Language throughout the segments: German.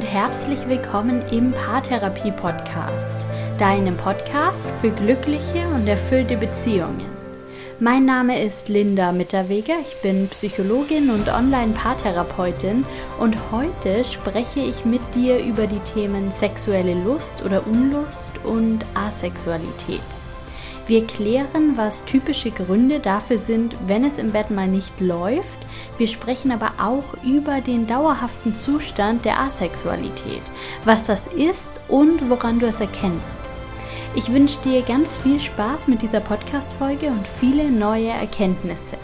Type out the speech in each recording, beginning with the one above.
und herzlich willkommen im Paartherapie Podcast, deinem Podcast für glückliche und erfüllte Beziehungen. Mein Name ist Linda Mitterweger, ich bin Psychologin und Online-Paartherapeutin und heute spreche ich mit dir über die Themen sexuelle Lust oder Unlust und Asexualität. Wir klären, was typische Gründe dafür sind, wenn es im Bett mal nicht läuft wir sprechen aber auch über den dauerhaften Zustand der Asexualität, was das ist und woran du es erkennst. Ich wünsche dir ganz viel Spaß mit dieser Podcast-Folge und viele neue Erkenntnisse.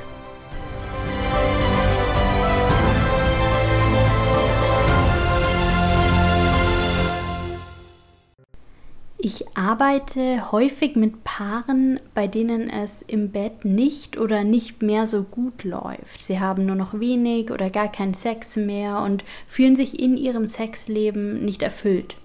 Ich arbeite häufig mit Paaren, bei denen es im Bett nicht oder nicht mehr so gut läuft. Sie haben nur noch wenig oder gar keinen Sex mehr und fühlen sich in ihrem Sexleben nicht erfüllt.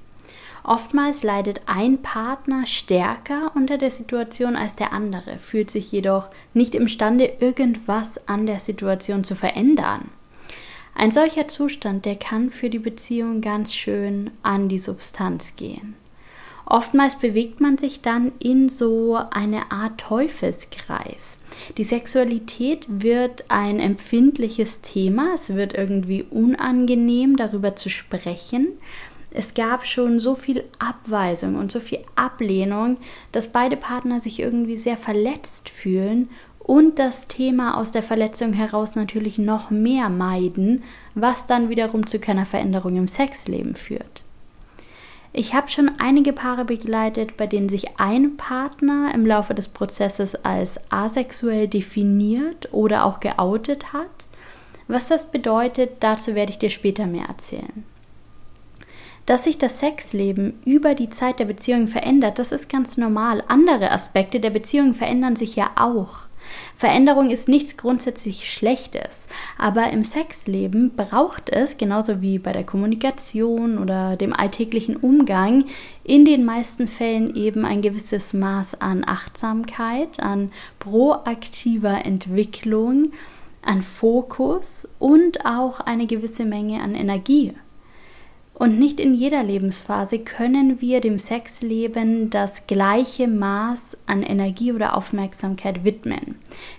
Oftmals leidet ein Partner stärker unter der Situation als der andere, fühlt sich jedoch nicht imstande, irgendwas an der Situation zu verändern. Ein solcher Zustand, der kann für die Beziehung ganz schön an die Substanz gehen. Oftmals bewegt man sich dann in so eine Art Teufelskreis. Die Sexualität wird ein empfindliches Thema, es wird irgendwie unangenehm darüber zu sprechen. Es gab schon so viel Abweisung und so viel Ablehnung, dass beide Partner sich irgendwie sehr verletzt fühlen und das Thema aus der Verletzung heraus natürlich noch mehr meiden, was dann wiederum zu keiner Veränderung im Sexleben führt. Ich habe schon einige Paare begleitet, bei denen sich ein Partner im Laufe des Prozesses als asexuell definiert oder auch geoutet hat. Was das bedeutet, dazu werde ich dir später mehr erzählen. Dass sich das Sexleben über die Zeit der Beziehung verändert, das ist ganz normal. Andere Aspekte der Beziehung verändern sich ja auch. Veränderung ist nichts grundsätzlich Schlechtes, aber im Sexleben braucht es, genauso wie bei der Kommunikation oder dem alltäglichen Umgang, in den meisten Fällen eben ein gewisses Maß an Achtsamkeit, an proaktiver Entwicklung, an Fokus und auch eine gewisse Menge an Energie. Und nicht in jeder Lebensphase können wir dem Sexleben das gleiche Maß an Energie oder Aufmerksamkeit widmen,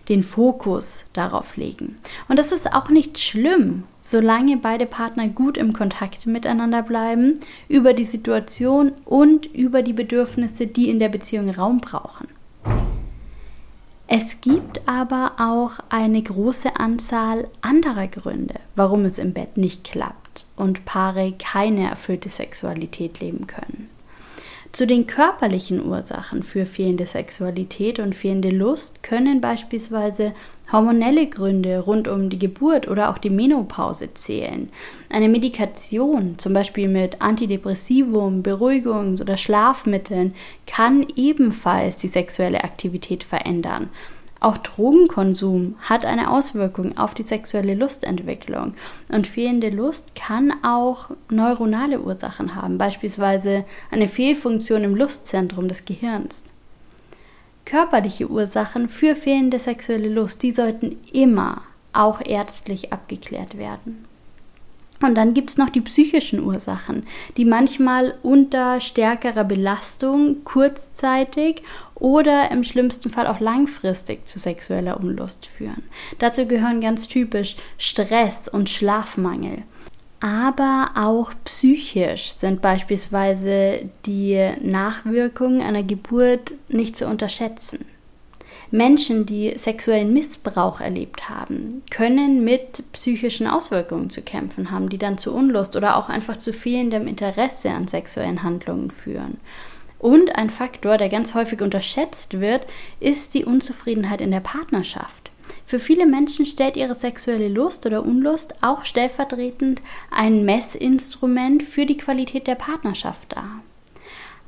den Fokus darauf legen. Und das ist auch nicht schlimm, solange beide Partner gut im Kontakt miteinander bleiben, über die Situation und über die Bedürfnisse, die in der Beziehung Raum brauchen. Es gibt aber auch eine große Anzahl anderer Gründe, warum es im Bett nicht klappt und Paare keine erfüllte Sexualität leben können. Zu den körperlichen Ursachen für fehlende Sexualität und fehlende Lust können beispielsweise hormonelle Gründe rund um die Geburt oder auch die Menopause zählen. Eine Medikation, zum Beispiel mit Antidepressivum, Beruhigungs- oder Schlafmitteln, kann ebenfalls die sexuelle Aktivität verändern. Auch Drogenkonsum hat eine Auswirkung auf die sexuelle Lustentwicklung. Und fehlende Lust kann auch neuronale Ursachen haben, beispielsweise eine Fehlfunktion im Lustzentrum des Gehirns. Körperliche Ursachen für fehlende sexuelle Lust, die sollten immer auch ärztlich abgeklärt werden. Und dann gibt es noch die psychischen Ursachen, die manchmal unter stärkerer Belastung kurzzeitig oder im schlimmsten Fall auch langfristig zu sexueller Unlust führen. Dazu gehören ganz typisch Stress und Schlafmangel. Aber auch psychisch sind beispielsweise die Nachwirkungen einer Geburt nicht zu unterschätzen. Menschen, die sexuellen Missbrauch erlebt haben, können mit psychischen Auswirkungen zu kämpfen haben, die dann zu Unlust oder auch einfach zu fehlendem Interesse an sexuellen Handlungen führen. Und ein Faktor, der ganz häufig unterschätzt wird, ist die Unzufriedenheit in der Partnerschaft. Für viele Menschen stellt ihre sexuelle Lust oder Unlust auch stellvertretend ein Messinstrument für die Qualität der Partnerschaft dar.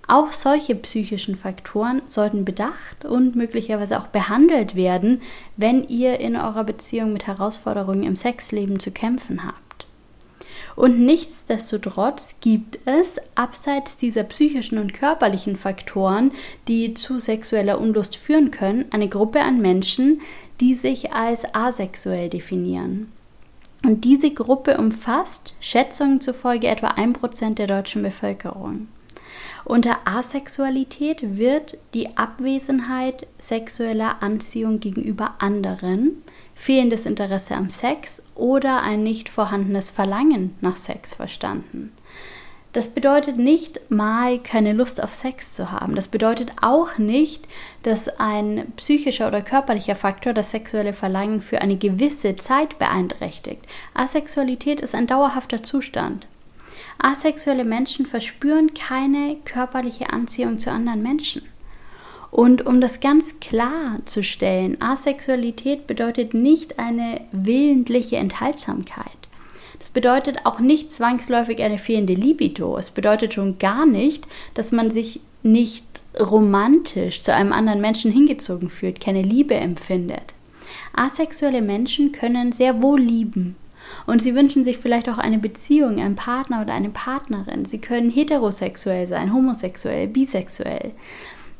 Auch solche psychischen Faktoren sollten bedacht und möglicherweise auch behandelt werden, wenn ihr in eurer Beziehung mit Herausforderungen im Sexleben zu kämpfen habt. Und nichtsdestotrotz gibt es, abseits dieser psychischen und körperlichen Faktoren, die zu sexueller Unlust führen können, eine Gruppe an Menschen, die sich als asexuell definieren. Und diese Gruppe umfasst Schätzungen zufolge etwa 1% der deutschen Bevölkerung. Unter Asexualität wird die Abwesenheit sexueller Anziehung gegenüber anderen, fehlendes Interesse am Sex oder ein nicht vorhandenes Verlangen nach Sex verstanden. Das bedeutet nicht mal keine Lust auf Sex zu haben. Das bedeutet auch nicht, dass ein psychischer oder körperlicher Faktor das sexuelle Verlangen für eine gewisse Zeit beeinträchtigt. Asexualität ist ein dauerhafter Zustand. Asexuelle Menschen verspüren keine körperliche Anziehung zu anderen Menschen. Und um das ganz klar zu stellen, Asexualität bedeutet nicht eine willentliche Enthaltsamkeit. Das bedeutet auch nicht zwangsläufig eine fehlende Libido. Es bedeutet schon gar nicht, dass man sich nicht romantisch zu einem anderen Menschen hingezogen fühlt, keine Liebe empfindet. Asexuelle Menschen können sehr wohl lieben. Und sie wünschen sich vielleicht auch eine Beziehung, einen Partner oder eine Partnerin. Sie können heterosexuell sein, homosexuell, bisexuell.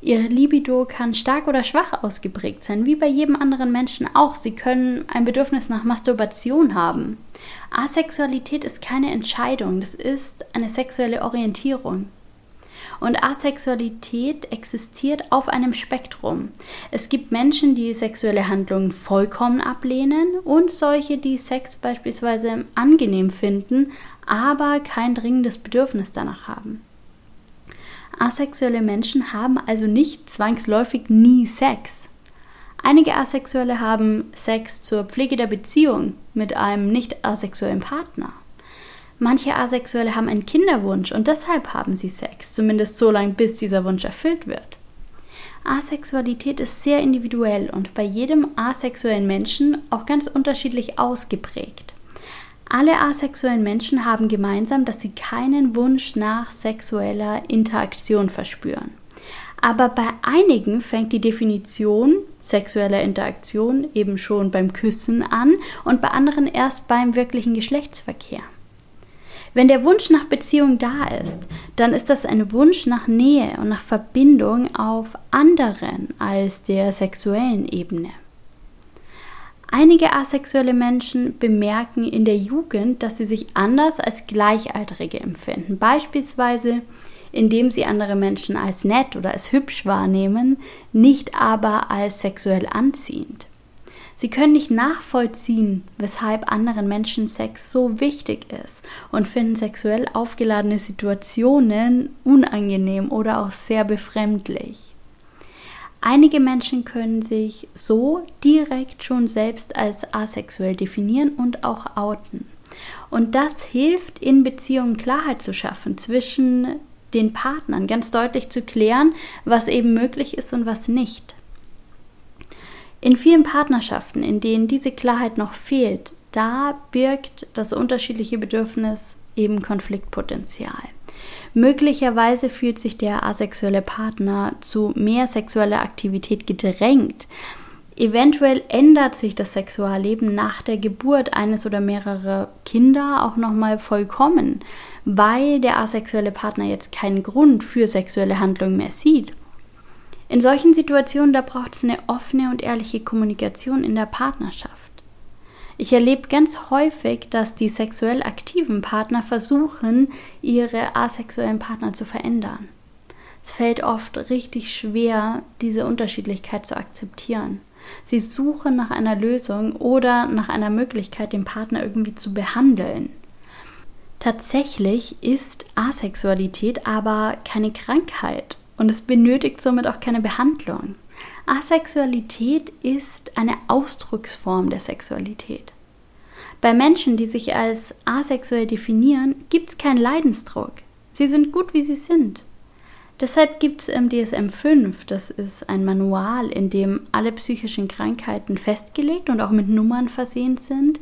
Ihre Libido kann stark oder schwach ausgeprägt sein, wie bei jedem anderen Menschen auch. Sie können ein Bedürfnis nach Masturbation haben. Asexualität ist keine Entscheidung, das ist eine sexuelle Orientierung. Und Asexualität existiert auf einem Spektrum. Es gibt Menschen, die sexuelle Handlungen vollkommen ablehnen und solche, die Sex beispielsweise angenehm finden, aber kein dringendes Bedürfnis danach haben. Asexuelle Menschen haben also nicht zwangsläufig nie Sex. Einige Asexuelle haben Sex zur Pflege der Beziehung mit einem nicht asexuellen Partner. Manche Asexuelle haben einen Kinderwunsch und deshalb haben sie Sex, zumindest so lange, bis dieser Wunsch erfüllt wird. Asexualität ist sehr individuell und bei jedem asexuellen Menschen auch ganz unterschiedlich ausgeprägt. Alle asexuellen Menschen haben gemeinsam, dass sie keinen Wunsch nach sexueller Interaktion verspüren. Aber bei einigen fängt die Definition sexueller Interaktion eben schon beim Küssen an und bei anderen erst beim wirklichen Geschlechtsverkehr. Wenn der Wunsch nach Beziehung da ist, dann ist das ein Wunsch nach Nähe und nach Verbindung auf anderen als der sexuellen Ebene. Einige asexuelle Menschen bemerken in der Jugend, dass sie sich anders als Gleichaltrige empfinden, beispielsweise indem sie andere Menschen als nett oder als hübsch wahrnehmen, nicht aber als sexuell anziehend. Sie können nicht nachvollziehen, weshalb anderen Menschen Sex so wichtig ist und finden sexuell aufgeladene Situationen unangenehm oder auch sehr befremdlich. Einige Menschen können sich so direkt schon selbst als asexuell definieren und auch outen. Und das hilft, in Beziehungen Klarheit zu schaffen zwischen den Partnern, ganz deutlich zu klären, was eben möglich ist und was nicht. In vielen Partnerschaften, in denen diese Klarheit noch fehlt, da birgt das unterschiedliche Bedürfnis eben Konfliktpotenzial. Möglicherweise fühlt sich der asexuelle Partner zu mehr sexueller Aktivität gedrängt. Eventuell ändert sich das Sexualleben nach der Geburt eines oder mehrerer Kinder auch nochmal vollkommen, weil der asexuelle Partner jetzt keinen Grund für sexuelle Handlungen mehr sieht. In solchen Situationen, da braucht es eine offene und ehrliche Kommunikation in der Partnerschaft. Ich erlebe ganz häufig, dass die sexuell aktiven Partner versuchen, ihre asexuellen Partner zu verändern. Es fällt oft richtig schwer, diese Unterschiedlichkeit zu akzeptieren. Sie suchen nach einer Lösung oder nach einer Möglichkeit, den Partner irgendwie zu behandeln. Tatsächlich ist Asexualität aber keine Krankheit und es benötigt somit auch keine Behandlung. Asexualität ist eine Ausdrucksform der Sexualität. Bei Menschen, die sich als asexuell definieren, gibt es keinen Leidensdruck. Sie sind gut, wie sie sind. Deshalb gibt es im DSM 5, das ist ein Manual, in dem alle psychischen Krankheiten festgelegt und auch mit Nummern versehen sind,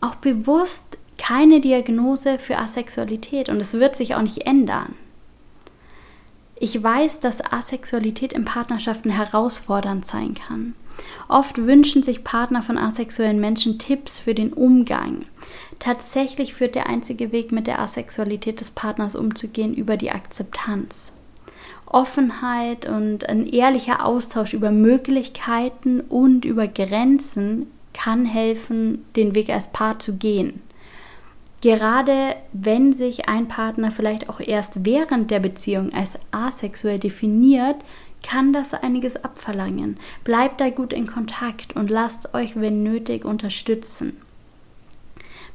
auch bewusst keine Diagnose für Asexualität und es wird sich auch nicht ändern. Ich weiß, dass Asexualität in Partnerschaften herausfordernd sein kann. Oft wünschen sich Partner von asexuellen Menschen Tipps für den Umgang. Tatsächlich führt der einzige Weg, mit der Asexualität des Partners umzugehen, über die Akzeptanz. Offenheit und ein ehrlicher Austausch über Möglichkeiten und über Grenzen kann helfen, den Weg als Paar zu gehen. Gerade wenn sich ein Partner vielleicht auch erst während der Beziehung als asexuell definiert, kann das einiges abverlangen. Bleibt da gut in Kontakt und lasst euch, wenn nötig, unterstützen.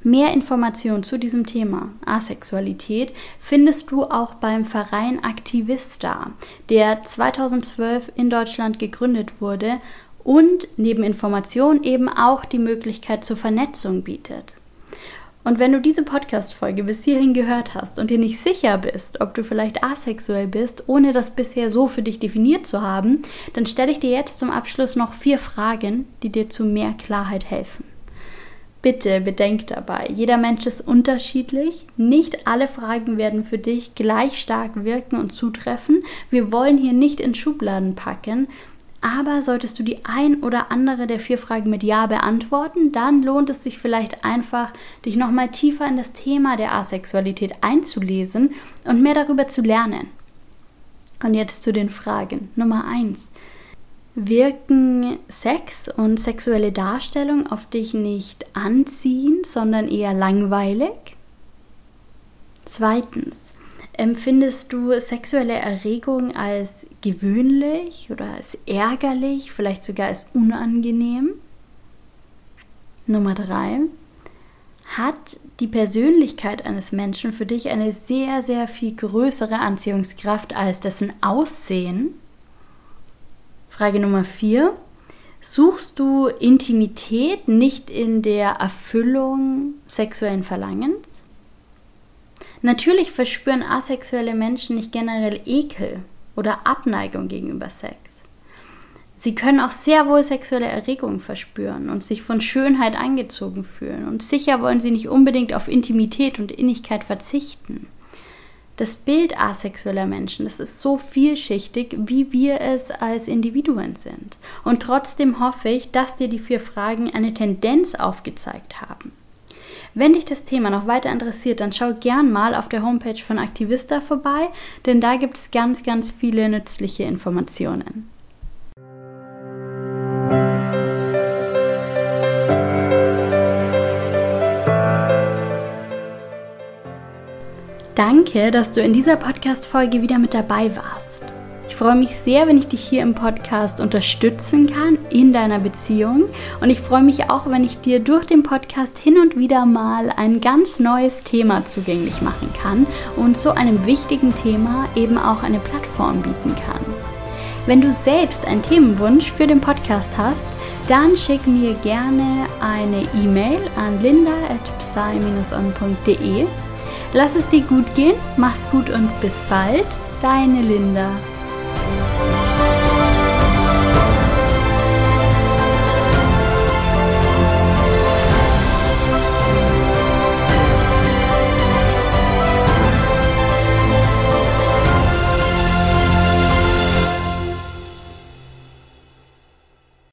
Mehr Informationen zu diesem Thema Asexualität findest du auch beim Verein Aktivista, der 2012 in Deutschland gegründet wurde und neben Informationen eben auch die Möglichkeit zur Vernetzung bietet. Und wenn du diese Podcast-Folge bis hierhin gehört hast und dir nicht sicher bist, ob du vielleicht asexuell bist, ohne das bisher so für dich definiert zu haben, dann stelle ich dir jetzt zum Abschluss noch vier Fragen, die dir zu mehr Klarheit helfen. Bitte bedenk dabei, jeder Mensch ist unterschiedlich. Nicht alle Fragen werden für dich gleich stark wirken und zutreffen. Wir wollen hier nicht in Schubladen packen, aber solltest du die ein oder andere der vier Fragen mit Ja beantworten, dann lohnt es sich vielleicht einfach, dich nochmal tiefer in das Thema der Asexualität einzulesen und mehr darüber zu lernen. Und jetzt zu den Fragen. Nummer eins: Wirken Sex und sexuelle Darstellung auf dich nicht anziehend, sondern eher langweilig? Zweitens, Empfindest du sexuelle Erregung als gewöhnlich oder als ärgerlich, vielleicht sogar als unangenehm? Nummer drei. Hat die Persönlichkeit eines Menschen für dich eine sehr, sehr viel größere Anziehungskraft als dessen Aussehen? Frage Nummer vier. Suchst du Intimität nicht in der Erfüllung sexuellen Verlangens? Natürlich verspüren asexuelle Menschen nicht generell Ekel oder Abneigung gegenüber Sex. Sie können auch sehr wohl sexuelle Erregung verspüren und sich von Schönheit angezogen fühlen. Und sicher wollen sie nicht unbedingt auf Intimität und Innigkeit verzichten. Das Bild asexueller Menschen, das ist so vielschichtig, wie wir es als Individuen sind. Und trotzdem hoffe ich, dass dir die vier Fragen eine Tendenz aufgezeigt haben. Wenn dich das Thema noch weiter interessiert, dann schau gern mal auf der Homepage von Aktivista vorbei, denn da gibt es ganz, ganz viele nützliche Informationen. Danke, dass du in dieser Podcast-Folge wieder mit dabei warst. Ich freue mich sehr, wenn ich dich hier im Podcast unterstützen kann in deiner Beziehung. Und ich freue mich auch, wenn ich dir durch den Podcast hin und wieder mal ein ganz neues Thema zugänglich machen kann und so einem wichtigen Thema eben auch eine Plattform bieten kann. Wenn du selbst einen Themenwunsch für den Podcast hast, dann schick mir gerne eine E-Mail an linda.psy-on.de. Lass es dir gut gehen, mach's gut und bis bald, deine Linda.